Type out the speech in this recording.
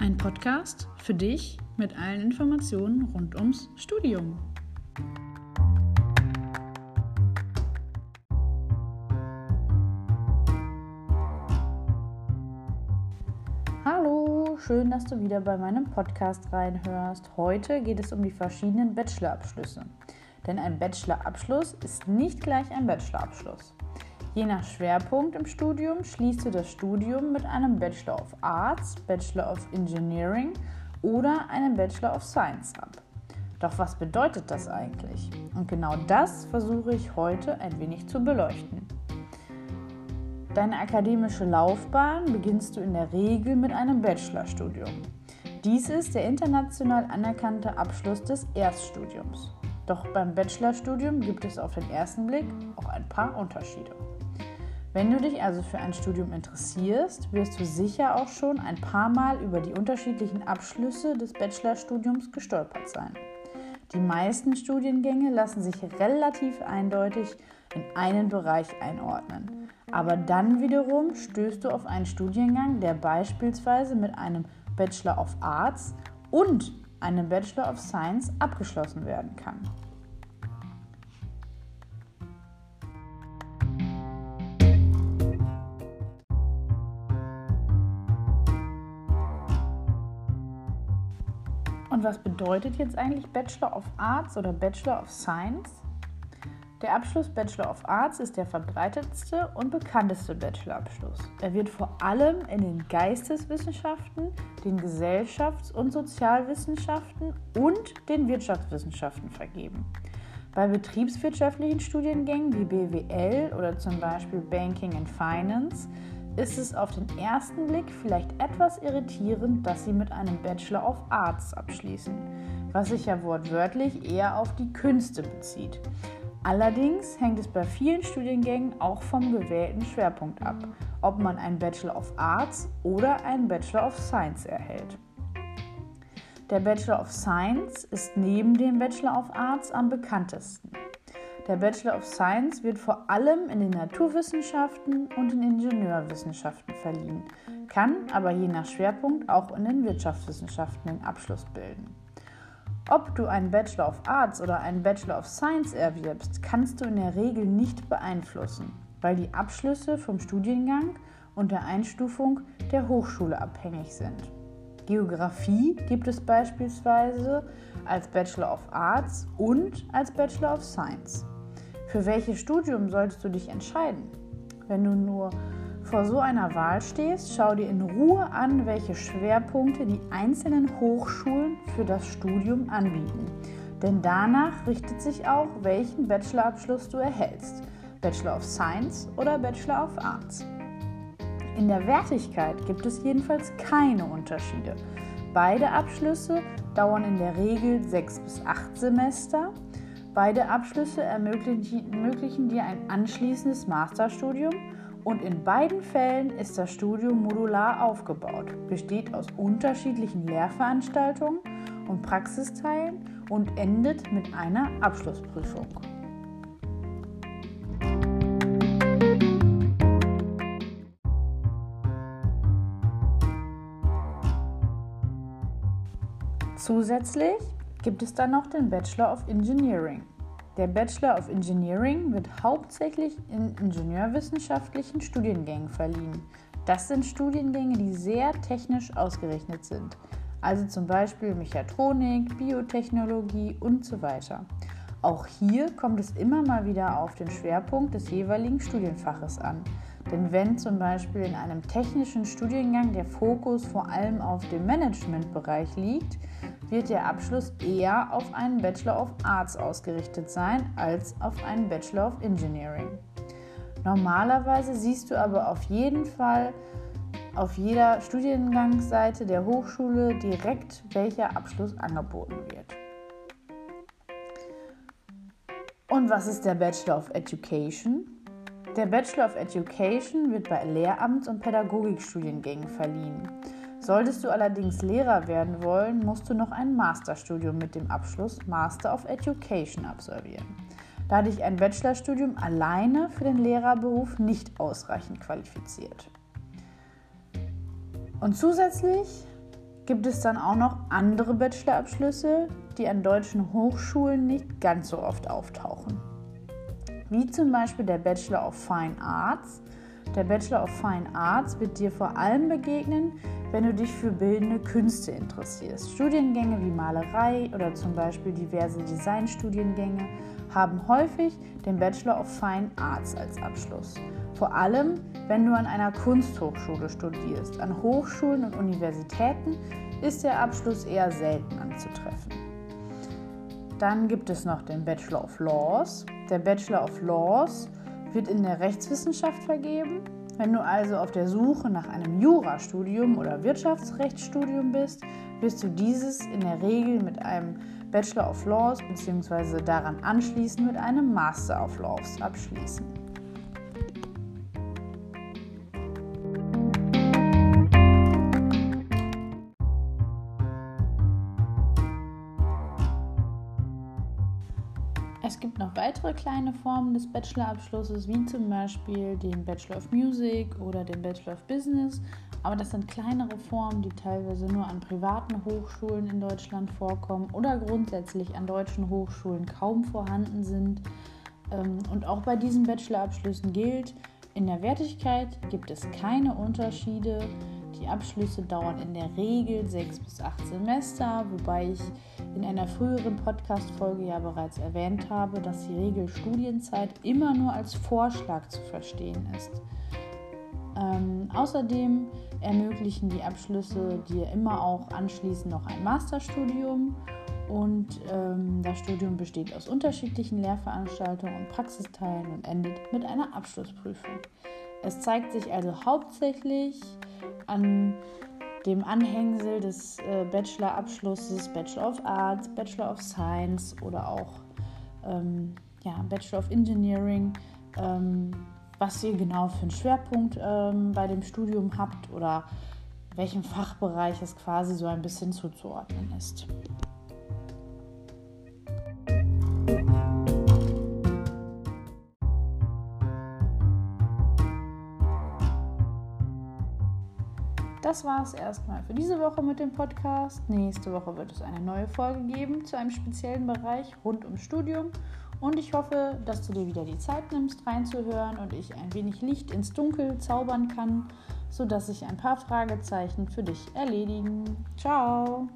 Ein Podcast für dich mit allen Informationen rund ums Studium. Hallo, schön, dass du wieder bei meinem Podcast reinhörst. Heute geht es um die verschiedenen Bachelorabschlüsse. Denn ein Bachelorabschluss ist nicht gleich ein Bachelorabschluss. Je nach Schwerpunkt im Studium schließt du das Studium mit einem Bachelor of Arts, Bachelor of Engineering oder einem Bachelor of Science ab. Doch was bedeutet das eigentlich? Und genau das versuche ich heute ein wenig zu beleuchten. Deine akademische Laufbahn beginnst du in der Regel mit einem Bachelorstudium. Dies ist der international anerkannte Abschluss des Erststudiums. Doch beim Bachelorstudium gibt es auf den ersten Blick auch ein paar Unterschiede. Wenn du dich also für ein Studium interessierst, wirst du sicher auch schon ein paar Mal über die unterschiedlichen Abschlüsse des Bachelorstudiums gestolpert sein. Die meisten Studiengänge lassen sich relativ eindeutig in einen Bereich einordnen. Aber dann wiederum stößt du auf einen Studiengang, der beispielsweise mit einem Bachelor of Arts und einem Bachelor of Science abgeschlossen werden kann. Und was bedeutet jetzt eigentlich Bachelor of Arts oder Bachelor of Science? Der Abschluss Bachelor of Arts ist der verbreitetste und bekannteste Bachelorabschluss. Er wird vor allem in den Geisteswissenschaften, den Gesellschafts- und Sozialwissenschaften und den Wirtschaftswissenschaften vergeben. Bei betriebswirtschaftlichen Studiengängen wie BWL oder zum Beispiel Banking and Finance ist es auf den ersten Blick vielleicht etwas irritierend, dass sie mit einem Bachelor of Arts abschließen, was sich ja wortwörtlich eher auf die Künste bezieht. Allerdings hängt es bei vielen Studiengängen auch vom gewählten Schwerpunkt ab, ob man einen Bachelor of Arts oder einen Bachelor of Science erhält. Der Bachelor of Science ist neben dem Bachelor of Arts am bekanntesten. Der Bachelor of Science wird vor allem in den Naturwissenschaften und in Ingenieurwissenschaften verliehen, kann aber je nach Schwerpunkt auch in den Wirtschaftswissenschaften den Abschluss bilden. Ob du einen Bachelor of Arts oder einen Bachelor of Science erwirbst, kannst du in der Regel nicht beeinflussen, weil die Abschlüsse vom Studiengang und der Einstufung der Hochschule abhängig sind. Geografie gibt es beispielsweise als Bachelor of Arts und als Bachelor of Science. Für welches Studium solltest du dich entscheiden? Wenn du nur vor so einer Wahl stehst, schau dir in Ruhe an, welche Schwerpunkte die einzelnen Hochschulen für das Studium anbieten. Denn danach richtet sich auch, welchen Bachelorabschluss du erhältst. Bachelor of Science oder Bachelor of Arts. In der Wertigkeit gibt es jedenfalls keine Unterschiede. Beide Abschlüsse dauern in der Regel sechs bis acht Semester Beide Abschlüsse ermöglichen dir ein anschließendes Masterstudium und in beiden Fällen ist das Studium modular aufgebaut, besteht aus unterschiedlichen Lehrveranstaltungen und Praxisteilen und endet mit einer Abschlussprüfung. Zusätzlich gibt es dann noch den Bachelor of Engineering. Der Bachelor of Engineering wird hauptsächlich in ingenieurwissenschaftlichen Studiengängen verliehen. Das sind Studiengänge, die sehr technisch ausgerichtet sind, also zum Beispiel Mechatronik, Biotechnologie und so weiter. Auch hier kommt es immer mal wieder auf den Schwerpunkt des jeweiligen Studienfaches an. Denn wenn zum Beispiel in einem technischen Studiengang der Fokus vor allem auf dem Managementbereich liegt, wird der Abschluss eher auf einen Bachelor of Arts ausgerichtet sein als auf einen Bachelor of Engineering. Normalerweise siehst du aber auf jeden Fall auf jeder Studiengangsseite der Hochschule direkt, welcher Abschluss angeboten wird. Und was ist der Bachelor of Education? Der Bachelor of Education wird bei Lehramts- und Pädagogikstudiengängen verliehen. Solltest du allerdings Lehrer werden wollen, musst du noch ein Masterstudium mit dem Abschluss Master of Education absolvieren, da dich ein Bachelorstudium alleine für den Lehrerberuf nicht ausreichend qualifiziert. Und zusätzlich gibt es dann auch noch andere Bachelorabschlüsse, die an deutschen Hochschulen nicht ganz so oft auftauchen. Wie zum Beispiel der Bachelor of Fine Arts. Der Bachelor of Fine Arts wird dir vor allem begegnen, wenn du dich für bildende Künste interessierst. Studiengänge wie Malerei oder zum Beispiel diverse Designstudiengänge haben häufig den Bachelor of Fine Arts als Abschluss. Vor allem, wenn du an einer Kunsthochschule studierst. An Hochschulen und Universitäten ist der Abschluss eher selten anzutreffen. Dann gibt es noch den Bachelor of Laws. Der Bachelor of Laws wird in der Rechtswissenschaft vergeben. Wenn du also auf der Suche nach einem Jurastudium oder Wirtschaftsrechtsstudium bist, wirst du dieses in der Regel mit einem Bachelor of Laws bzw. daran anschließend mit einem Master of Laws abschließen. Weitere kleine Formen des Bachelorabschlusses, wie zum Beispiel den Bachelor of Music oder den Bachelor of Business. Aber das sind kleinere Formen, die teilweise nur an privaten Hochschulen in Deutschland vorkommen oder grundsätzlich an deutschen Hochschulen kaum vorhanden sind. Ähm, und auch bei diesen Bachelorabschlüssen gilt, in der Wertigkeit gibt es keine Unterschiede. Die Abschlüsse dauern in der Regel sechs bis acht Semester, wobei ich in einer früheren Podcast-Folge ja bereits erwähnt habe, dass die Regel Studienzeit immer nur als Vorschlag zu verstehen ist. Ähm, außerdem ermöglichen die Abschlüsse dir immer auch anschließend noch ein Masterstudium und ähm, das Studium besteht aus unterschiedlichen Lehrveranstaltungen und Praxisteilen und endet mit einer Abschlussprüfung. Es zeigt sich also hauptsächlich an dem Anhängsel des äh, Bachelor-Abschlusses, Bachelor of Arts, Bachelor of Science oder auch ähm, ja, Bachelor of Engineering, ähm, was ihr genau für einen Schwerpunkt ähm, bei dem Studium habt oder welchem Fachbereich es quasi so ein bisschen zuzuordnen ist. Das war es erstmal für diese Woche mit dem Podcast. Nächste Woche wird es eine neue Folge geben zu einem speziellen Bereich rund ums Studium. Und ich hoffe, dass du dir wieder die Zeit nimmst, reinzuhören und ich ein wenig Licht ins Dunkel zaubern kann, sodass sich ein paar Fragezeichen für dich erledigen. Ciao!